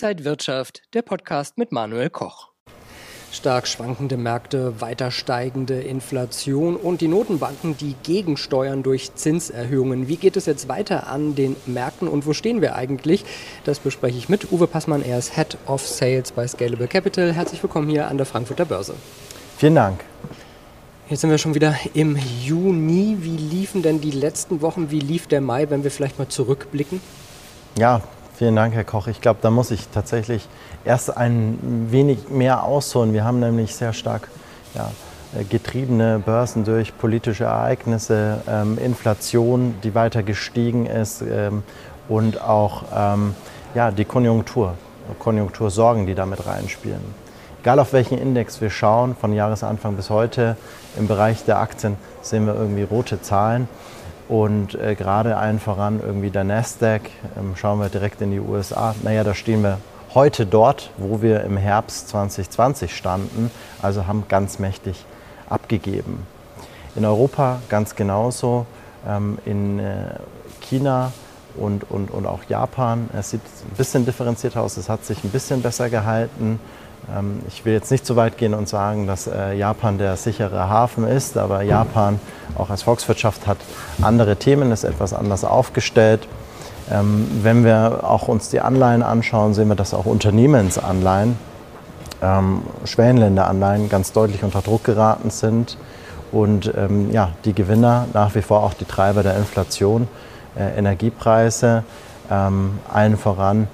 Inside Wirtschaft, der Podcast mit Manuel Koch. Stark schwankende Märkte, weiter steigende Inflation und die Notenbanken, die gegensteuern durch Zinserhöhungen. Wie geht es jetzt weiter an den Märkten und wo stehen wir eigentlich? Das bespreche ich mit Uwe Passmann. Er ist Head of Sales bei Scalable Capital. Herzlich willkommen hier an der Frankfurter Börse. Vielen Dank. Jetzt sind wir schon wieder im Juni. Wie liefen denn die letzten Wochen? Wie lief der Mai, wenn wir vielleicht mal zurückblicken? Ja, Vielen Dank, Herr Koch. Ich glaube, da muss ich tatsächlich erst ein wenig mehr ausholen. Wir haben nämlich sehr stark ja, getriebene Börsen durch politische Ereignisse, ähm, Inflation, die weiter gestiegen ist ähm, und auch ähm, ja, die Konjunktur, Konjunktursorgen, die damit reinspielen. Egal auf welchen Index wir schauen, von Jahresanfang bis heute, im Bereich der Aktien sehen wir irgendwie rote Zahlen. Und äh, gerade allen voran irgendwie der Nasdaq, ähm, schauen wir direkt in die USA. Naja, da stehen wir heute dort, wo wir im Herbst 2020 standen, also haben ganz mächtig abgegeben. In Europa ganz genauso, ähm, in äh, China und, und, und auch Japan. Es sieht ein bisschen differenziert aus, es hat sich ein bisschen besser gehalten. Ähm, ich will jetzt nicht so weit gehen und sagen, dass äh, Japan der sichere Hafen ist, aber Japan auch als Volkswirtschaft hat andere Themen, ist etwas anders aufgestellt. Ähm, wenn wir auch uns die Anleihen anschauen, sehen wir, dass auch Unternehmensanleihen, ähm, Schwellenländeranleihen ganz deutlich unter Druck geraten sind und ja, die Gewinner nach wie vor auch die Treiber der Inflation, äh, Energiepreise, allen voran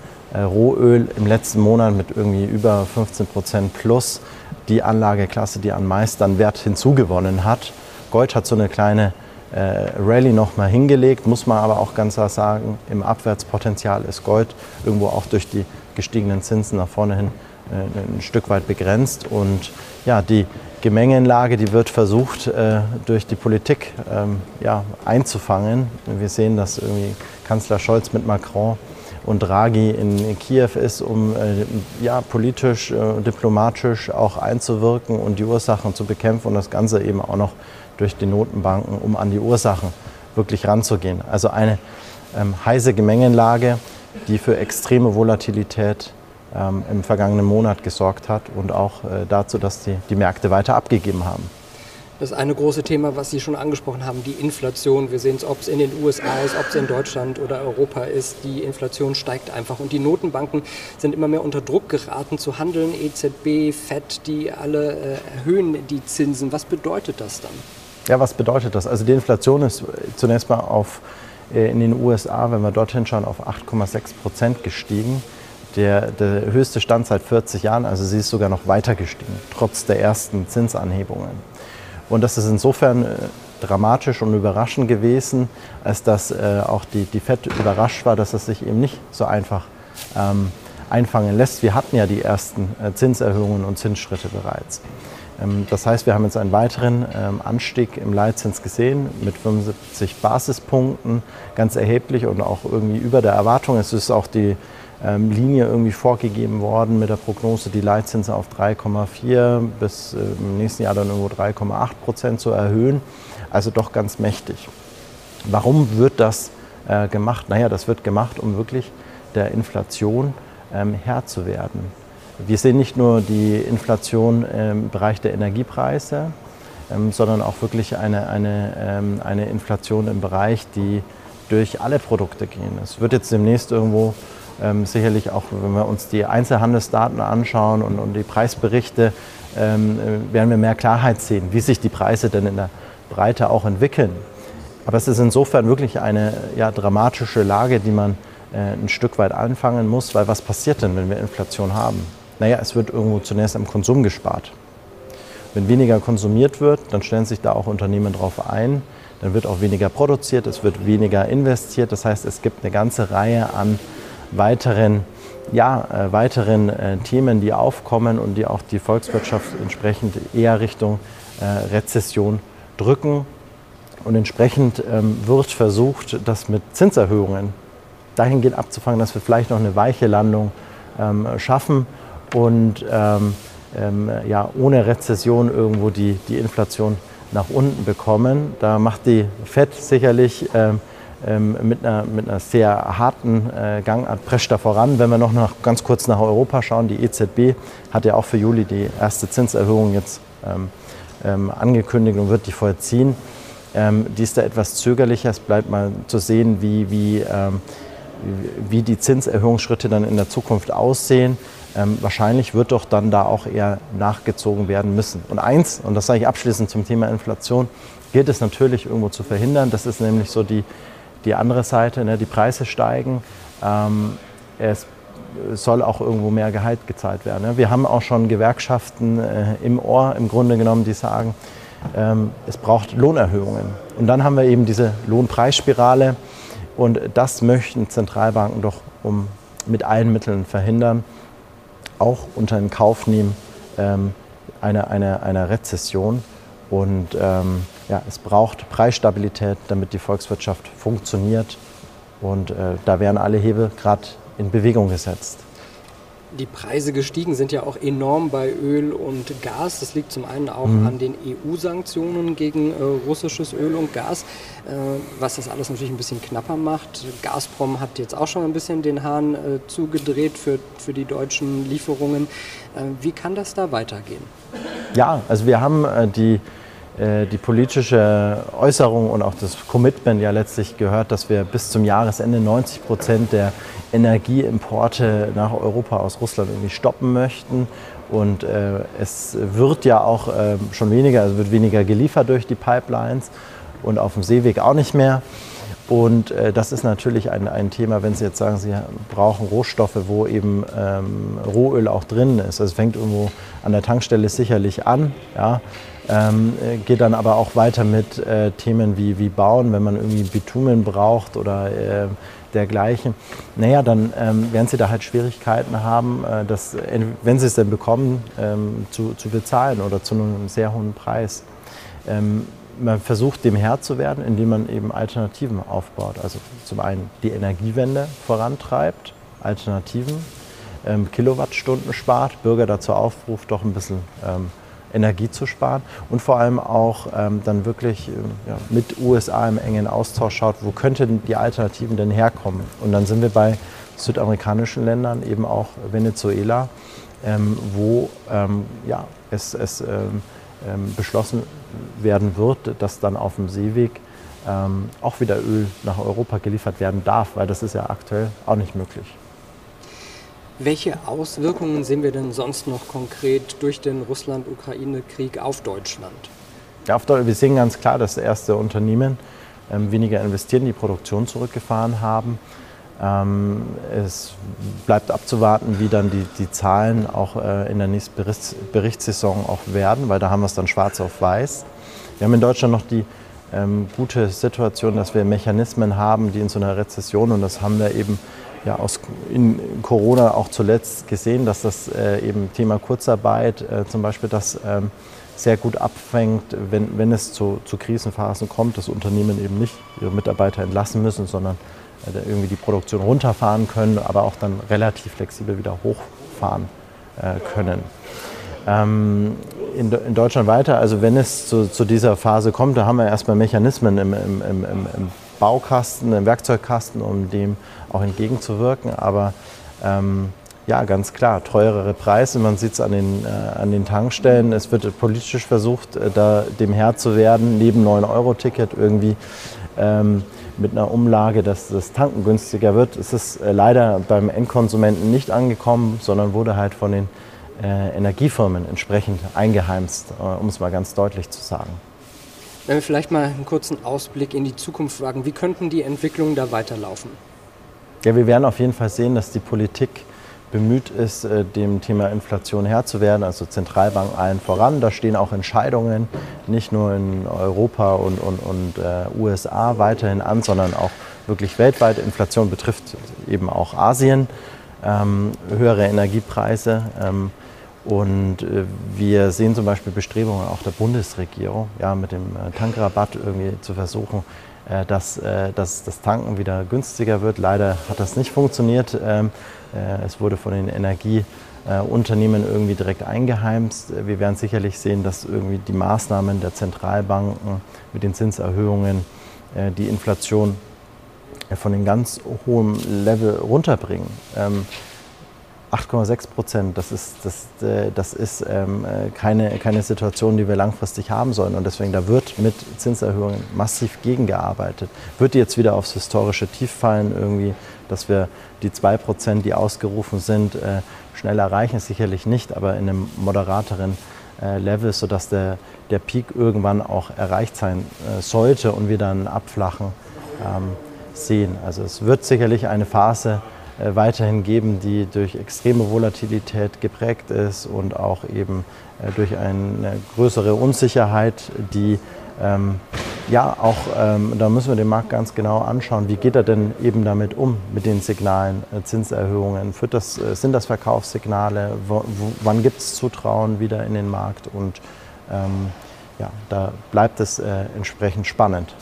Rohöl im letzten Monat mit irgendwie über 15 Prozent plus die Anlageklasse, die an meisten Wert hinzugewonnen hat. Gold hat so eine kleine äh, Rallye nochmal hingelegt, muss man aber auch ganz klar sagen, im Abwärtspotenzial ist Gold irgendwo auch durch die gestiegenen Zinsen nach vorne hin äh, ein Stück weit begrenzt. Und ja, die Gemengenlage, die wird versucht äh, durch die Politik ähm, ja, einzufangen. Wir sehen, dass irgendwie Kanzler Scholz mit Macron und Draghi in Kiew ist, um äh, ja, politisch, äh, diplomatisch auch einzuwirken und die Ursachen zu bekämpfen und das Ganze eben auch noch durch die Notenbanken, um an die Ursachen wirklich ranzugehen. Also eine ähm, heiße Gemengenlage, die für extreme Volatilität ähm, im vergangenen Monat gesorgt hat und auch äh, dazu, dass die, die Märkte weiter abgegeben haben. Das eine große Thema, was Sie schon angesprochen haben, die Inflation. Wir sehen es, ob es in den USA ist, ob es in Deutschland oder Europa ist. Die Inflation steigt einfach. Und die Notenbanken sind immer mehr unter Druck geraten zu handeln. EZB, FED, die alle äh, erhöhen die Zinsen. Was bedeutet das dann? Ja, was bedeutet das? Also die Inflation ist zunächst mal auf, äh, in den USA, wenn wir dorthin schauen, auf 8,6 Prozent gestiegen. Der, der höchste Stand seit 40 Jahren, also sie ist sogar noch weiter gestiegen, trotz der ersten Zinsanhebungen. Und das ist insofern äh, dramatisch und überraschend gewesen, als dass äh, auch die, die FED überrascht war, dass es sich eben nicht so einfach ähm, einfangen lässt. Wir hatten ja die ersten äh, Zinserhöhungen und Zinsschritte bereits. Ähm, das heißt, wir haben jetzt einen weiteren ähm, Anstieg im Leitzins gesehen mit 75 Basispunkten, ganz erheblich und auch irgendwie über der Erwartung. Es ist auch die Linie irgendwie vorgegeben worden mit der Prognose, die Leitzinsen auf 3,4 bis äh, im nächsten Jahr dann irgendwo 3,8 Prozent zu erhöhen. Also doch ganz mächtig. Warum wird das äh, gemacht? Naja, das wird gemacht, um wirklich der Inflation ähm, Herr zu werden. Wir sehen nicht nur die Inflation im Bereich der Energiepreise, ähm, sondern auch wirklich eine, eine, ähm, eine Inflation im Bereich, die durch alle Produkte gehen. Es wird jetzt demnächst irgendwo ähm, sicherlich auch, wenn wir uns die Einzelhandelsdaten anschauen und, und die Preisberichte, ähm, äh, werden wir mehr Klarheit sehen, wie sich die Preise denn in der Breite auch entwickeln. Aber es ist insofern wirklich eine ja, dramatische Lage, die man äh, ein Stück weit anfangen muss, weil was passiert denn, wenn wir Inflation haben? Naja, es wird irgendwo zunächst am Konsum gespart. Wenn weniger konsumiert wird, dann stellen sich da auch Unternehmen darauf ein, dann wird auch weniger produziert, es wird weniger investiert. Das heißt, es gibt eine ganze Reihe an weiteren, ja, äh, weiteren äh, Themen, die aufkommen und die auch die Volkswirtschaft entsprechend eher Richtung äh, Rezession drücken. Und entsprechend ähm, wird versucht, das mit Zinserhöhungen dahingehend abzufangen, dass wir vielleicht noch eine weiche Landung ähm, schaffen und ähm, ähm ja, ohne Rezession irgendwo die, die Inflation nach unten bekommen. Da macht die FED sicherlich ähm, mit, einer, mit einer sehr harten äh, Gangart prescht da voran. Wenn wir noch nach, ganz kurz nach Europa schauen, die EZB hat ja auch für Juli die erste Zinserhöhung jetzt ähm, ähm, angekündigt und wird die vollziehen. Ähm, die ist da etwas zögerlicher. Es bleibt mal zu sehen, wie, wie, ähm, wie die Zinserhöhungsschritte dann in der Zukunft aussehen. Ähm, wahrscheinlich wird doch dann da auch eher nachgezogen werden müssen. Und eins, und das sage ich abschließend zum Thema Inflation, gilt es natürlich irgendwo zu verhindern. Das ist nämlich so die, die andere Seite, ne? die Preise steigen. Ähm, es soll auch irgendwo mehr Gehalt gezahlt werden. Ne? Wir haben auch schon Gewerkschaften äh, im Ohr, im Grunde genommen, die sagen, ähm, es braucht Lohnerhöhungen. Und dann haben wir eben diese Lohnpreisspirale. Und das möchten Zentralbanken doch um mit allen Mitteln verhindern, auch unter den Kauf nehmen ähm, einer, einer, einer Rezession. Und ähm, ja, es braucht Preisstabilität, damit die Volkswirtschaft funktioniert. Und äh, da werden alle Hebel gerade in Bewegung gesetzt. Die Preise gestiegen sind ja auch enorm bei Öl und Gas. Das liegt zum einen auch mhm. an den EU-Sanktionen gegen äh, russisches Öl und Gas, äh, was das alles natürlich ein bisschen knapper macht. Gazprom hat jetzt auch schon ein bisschen den Hahn äh, zugedreht für, für die deutschen Lieferungen. Äh, wie kann das da weitergehen? Ja, also wir haben äh, die die politische Äußerung und auch das Commitment ja letztlich gehört, dass wir bis zum Jahresende 90 Prozent der Energieimporte nach Europa aus Russland irgendwie stoppen möchten. Und äh, es wird ja auch äh, schon weniger, also wird weniger geliefert durch die Pipelines und auf dem Seeweg auch nicht mehr. Und äh, das ist natürlich ein, ein Thema, wenn Sie jetzt sagen, Sie brauchen Rohstoffe, wo eben ähm, Rohöl auch drin ist. Also es fängt irgendwo an der Tankstelle sicherlich an. Ja. Ähm, äh, geht dann aber auch weiter mit äh, Themen wie, wie Bauen, wenn man irgendwie Bitumen braucht oder äh, dergleichen. Naja, dann ähm, werden sie da halt Schwierigkeiten haben, äh, das, wenn sie es denn bekommen, ähm, zu, zu bezahlen oder zu einem sehr hohen Preis. Ähm, man versucht dem Herr zu werden, indem man eben Alternativen aufbaut. Also zum einen die Energiewende vorantreibt, Alternativen, ähm, Kilowattstunden spart, Bürger dazu aufruft, doch ein bisschen ähm, Energie zu sparen und vor allem auch ähm, dann wirklich ähm, ja, mit USA im engen Austausch schaut, wo könnten die Alternativen denn herkommen. Und dann sind wir bei südamerikanischen Ländern, eben auch Venezuela, ähm, wo ähm, ja, es, es ähm, ähm, beschlossen werden wird, dass dann auf dem Seeweg auch wieder Öl nach Europa geliefert werden darf, weil das ist ja aktuell auch nicht möglich. Welche Auswirkungen sehen wir denn sonst noch konkret durch den Russland-Ukraine-Krieg auf Deutschland? Ja, wir sehen ganz klar, dass erste Unternehmen ähm, weniger investieren, die Produktion zurückgefahren haben. Ähm, es bleibt abzuwarten, wie dann die, die Zahlen auch äh, in der nächsten Berichts, Berichtssaison auch werden, weil da haben wir es dann schwarz auf weiß. Wir haben in Deutschland noch die ähm, gute Situation, dass wir Mechanismen haben, die in so einer Rezession, und das haben wir eben ja aus, in Corona auch zuletzt gesehen, dass das äh, eben Thema Kurzarbeit äh, zum Beispiel das ähm, sehr gut abfängt, wenn, wenn es zu, zu Krisenphasen kommt, dass Unternehmen eben nicht ihre Mitarbeiter entlassen müssen, sondern äh, irgendwie die Produktion runterfahren können, aber auch dann relativ flexibel wieder hochfahren äh, können. Ähm, in, in, Deutschland weiter, also wenn es zu, zu, dieser Phase kommt, da haben wir erstmal Mechanismen im, im, im, im Baukasten, im Werkzeugkasten, um dem auch entgegenzuwirken. Aber ähm, ja, ganz klar, teurere Preise. Man sieht es an, den, äh, an den Tankstellen. Es wird politisch versucht, äh, da dem Herr zu werden, neben 9-Euro-Ticket irgendwie ähm, mit einer Umlage, dass das Tanken günstiger wird. Es ist äh, leider beim Endkonsumenten nicht angekommen, sondern wurde halt von den äh, Energiefirmen entsprechend eingeheimst, äh, um es mal ganz deutlich zu sagen. Wenn wir vielleicht mal einen kurzen Ausblick in die Zukunft wagen, wie könnten die Entwicklungen da weiterlaufen? Ja, wir werden auf jeden Fall sehen, dass die Politik bemüht ist, äh, dem Thema Inflation Herr zu werden, also Zentralbank allen voran. Da stehen auch Entscheidungen nicht nur in Europa und, und, und äh, USA weiterhin an, sondern auch wirklich weltweit. Inflation betrifft eben auch Asien, ähm, höhere Energiepreise. Ähm, und äh, wir sehen zum Beispiel Bestrebungen auch der Bundesregierung, ja, mit dem äh, Tankrabatt irgendwie zu versuchen, äh, dass, dass das Tanken wieder günstiger wird. Leider hat das nicht funktioniert. Ähm, es wurde von den Energieunternehmen irgendwie direkt eingeheimst. Wir werden sicherlich sehen, dass irgendwie die Maßnahmen der Zentralbanken mit den Zinserhöhungen die Inflation von den ganz hohen Level runterbringen. Ähm, 8,6 Prozent, das ist, das, äh, das ist ähm, äh, keine, keine Situation, die wir langfristig haben sollen. Und deswegen, da wird mit Zinserhöhungen massiv gegengearbeitet. Wird jetzt wieder aufs historische Tief fallen, irgendwie, dass wir die 2 Prozent, die ausgerufen sind, äh, schnell erreichen? Sicherlich nicht, aber in einem moderateren Level, sodass der, der Peak irgendwann auch erreicht sein sollte und wir dann abflachen ähm, sehen. Also es wird sicherlich eine Phase äh, weiterhin geben, die durch extreme Volatilität geprägt ist und auch eben äh, durch eine größere Unsicherheit, die ähm, ja auch, ähm, da müssen wir den Markt ganz genau anschauen, wie geht er denn eben damit um, mit den Signalen, äh, Zinserhöhungen, das, äh, sind das Verkaufssignale, wo, wo, wann gibt es Zutrauen wieder in den Markt? Und ähm, ja, da bleibt es äh, entsprechend spannend.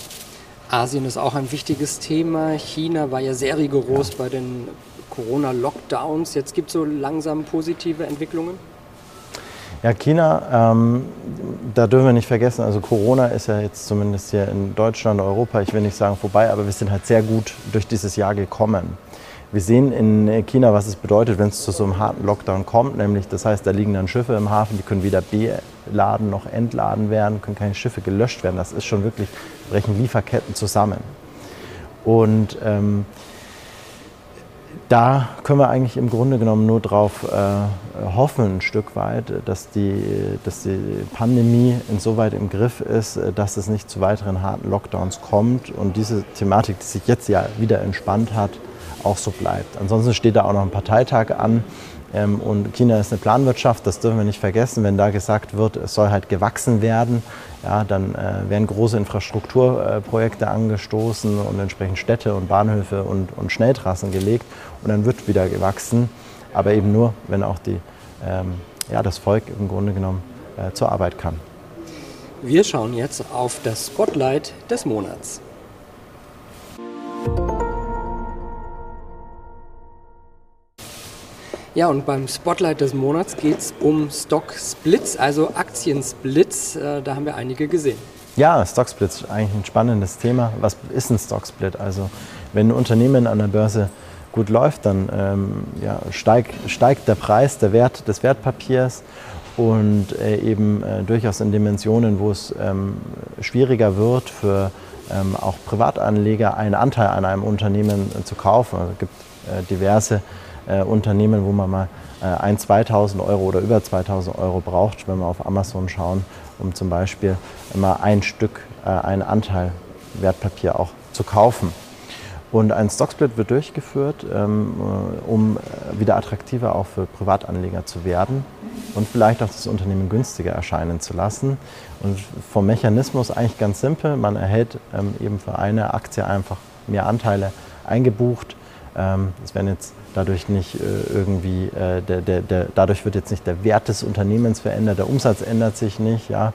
Asien ist auch ein wichtiges Thema. China war ja sehr rigoros bei den Corona-Lockdowns. Jetzt gibt es so langsam positive Entwicklungen. Ja, China, ähm, da dürfen wir nicht vergessen, also Corona ist ja jetzt zumindest hier in Deutschland, Europa, ich will nicht sagen vorbei, aber wir sind halt sehr gut durch dieses Jahr gekommen. Wir sehen in China, was es bedeutet, wenn es zu so einem harten Lockdown kommt, nämlich das heißt, da liegen dann Schiffe im Hafen, die können weder beladen noch entladen werden, können keine Schiffe gelöscht werden. Das ist schon wirklich, brechen Lieferketten zusammen. Und ähm, da können wir eigentlich im Grunde genommen nur darauf äh, hoffen, ein Stück weit, dass die, dass die Pandemie insoweit im Griff ist, dass es nicht zu weiteren harten Lockdowns kommt und diese Thematik, die sich jetzt ja wieder entspannt hat, auch so bleibt. Ansonsten steht da auch noch ein Parteitag an. Ähm, und China ist eine Planwirtschaft, das dürfen wir nicht vergessen. Wenn da gesagt wird, es soll halt gewachsen werden, ja, dann äh, werden große Infrastrukturprojekte angestoßen und entsprechend Städte und Bahnhöfe und, und Schnelltrassen gelegt. Und dann wird wieder gewachsen, aber eben nur, wenn auch die, ähm, ja, das Volk im Grunde genommen äh, zur Arbeit kann. Wir schauen jetzt auf das Spotlight des Monats. Ja, und beim Spotlight des Monats geht es um Stock Splits, also Aktiensplits. Äh, da haben wir einige gesehen. Ja, Stock Splits, eigentlich ein spannendes Thema. Was ist ein Stock Split? Also, wenn ein Unternehmen an der Börse gut läuft, dann ähm, ja, steigt, steigt der Preis, der Wert des Wertpapiers und äh, eben äh, durchaus in Dimensionen, wo es ähm, schwieriger wird für ähm, auch Privatanleger einen Anteil an einem Unternehmen äh, zu kaufen. Es gibt äh, diverse äh, Unternehmen, wo man mal äh, 1.000, 2.000 Euro oder über 2.000 Euro braucht, wenn wir auf Amazon schauen, um zum Beispiel immer ein Stück, äh, einen Anteil Wertpapier auch zu kaufen. Und ein Stocksplit wird durchgeführt, ähm, äh, um äh, wieder attraktiver auch für Privatanleger zu werden und vielleicht auch das Unternehmen günstiger erscheinen zu lassen. Und vom Mechanismus eigentlich ganz simpel. Man erhält ähm, eben für eine Aktie einfach mehr Anteile eingebucht. Ähm, es werden jetzt dadurch nicht äh, irgendwie, äh, der, der, der, dadurch wird jetzt nicht der Wert des Unternehmens verändert, der Umsatz ändert sich nicht, ja,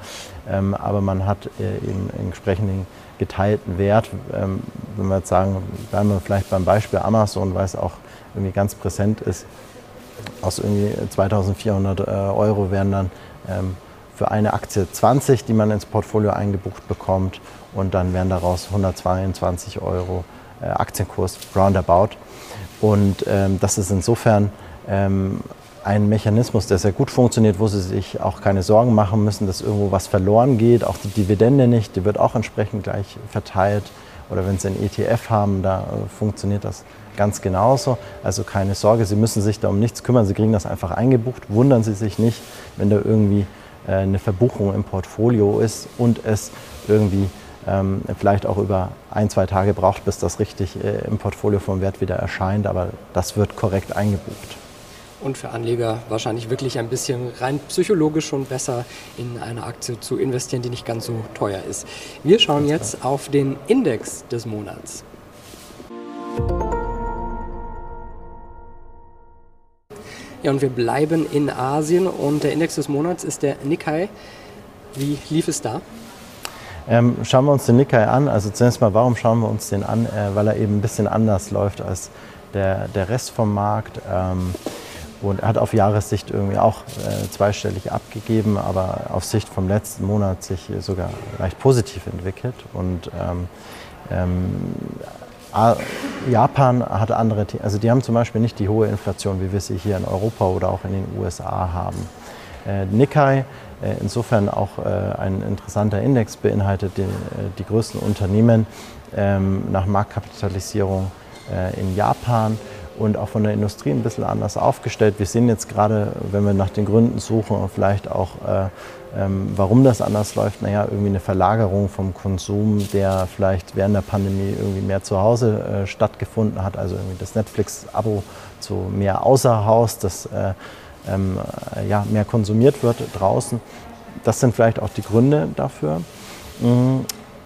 ähm, aber man hat äh, eben entsprechenden geteilten Wert. Ähm, wenn wir jetzt sagen, bleiben wir vielleicht beim Beispiel Amazon, weil es auch irgendwie ganz präsent ist, aus irgendwie 2400 äh, Euro werden dann ähm, für eine Aktie 20, die man ins Portfolio eingebucht bekommt und dann wären daraus 122 Euro Aktienkurs roundabout. Und ähm, das ist insofern ähm, ein Mechanismus, der sehr gut funktioniert, wo Sie sich auch keine Sorgen machen müssen, dass irgendwo was verloren geht. Auch die Dividende nicht, die wird auch entsprechend gleich verteilt. Oder wenn Sie einen ETF haben, da äh, funktioniert das ganz genauso. Also keine Sorge, Sie müssen sich da um nichts kümmern. Sie kriegen das einfach eingebucht. Wundern Sie sich nicht, wenn da irgendwie äh, eine Verbuchung im Portfolio ist und es irgendwie ähm, vielleicht auch über ein, zwei Tage braucht, bis das richtig äh, im Portfolio vom Wert wieder erscheint, aber das wird korrekt eingebucht. Und für Anleger wahrscheinlich wirklich ein bisschen rein psychologisch schon besser in eine Aktie zu investieren, die nicht ganz so teuer ist. Wir schauen jetzt auf den Index des Monats. Ja, und wir bleiben in Asien und der Index des Monats ist der Nikkei. Wie lief es da? Ähm, schauen wir uns den Nikkei an. Also zunächst mal, warum schauen wir uns den an? Äh, weil er eben ein bisschen anders läuft als der, der Rest vom Markt. Ähm, und hat auf Jahressicht irgendwie auch äh, zweistellig abgegeben, aber auf Sicht vom letzten Monat sich sogar leicht positiv entwickelt. Und ähm, ähm, Japan hat andere, also die haben zum Beispiel nicht die hohe Inflation, wie wir sie hier in Europa oder auch in den USA haben. Äh, Nikkei, insofern auch äh, ein interessanter Index, beinhaltet die, äh, die größten Unternehmen ähm, nach Marktkapitalisierung äh, in Japan und auch von der Industrie ein bisschen anders aufgestellt. Wir sehen jetzt gerade, wenn wir nach den Gründen suchen und vielleicht auch, äh, ähm, warum das anders läuft, naja, irgendwie eine Verlagerung vom Konsum, der vielleicht während der Pandemie irgendwie mehr zu Hause äh, stattgefunden hat, also irgendwie das Netflix-Abo zu mehr außer Haus, das äh, ähm, äh, ja, mehr konsumiert wird draußen. Das sind vielleicht auch die Gründe dafür. Mm,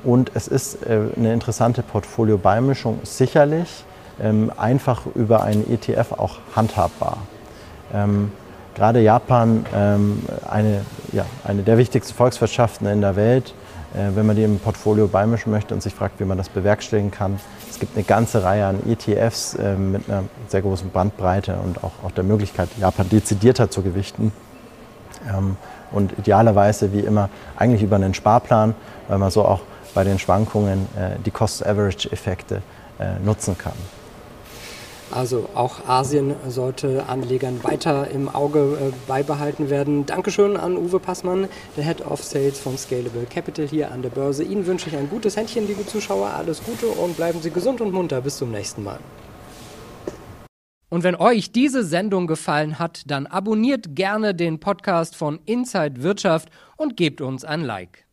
und es ist äh, eine interessante Portfolio-Beimischung, sicherlich ähm, einfach über einen ETF auch handhabbar. Ähm, gerade Japan, ähm, eine, ja, eine der wichtigsten Volkswirtschaften in der Welt, wenn man die im Portfolio beimischen möchte und sich fragt, wie man das bewerkstelligen kann. Es gibt eine ganze Reihe an ETFs äh, mit einer sehr großen Bandbreite und auch, auch der Möglichkeit, Japan dezidierter zu gewichten. Ähm, und idealerweise, wie immer, eigentlich über einen Sparplan, weil man so auch bei den Schwankungen äh, die Cost-Average-Effekte äh, nutzen kann. Also auch Asien sollte Anlegern weiter im Auge äh, beibehalten werden. Dankeschön an Uwe Passmann, der Head of Sales von Scalable Capital hier an der Börse. Ihnen wünsche ich ein gutes Händchen, liebe Zuschauer. Alles Gute und bleiben Sie gesund und munter. Bis zum nächsten Mal. Und wenn euch diese Sendung gefallen hat, dann abonniert gerne den Podcast von Inside Wirtschaft und gebt uns ein Like.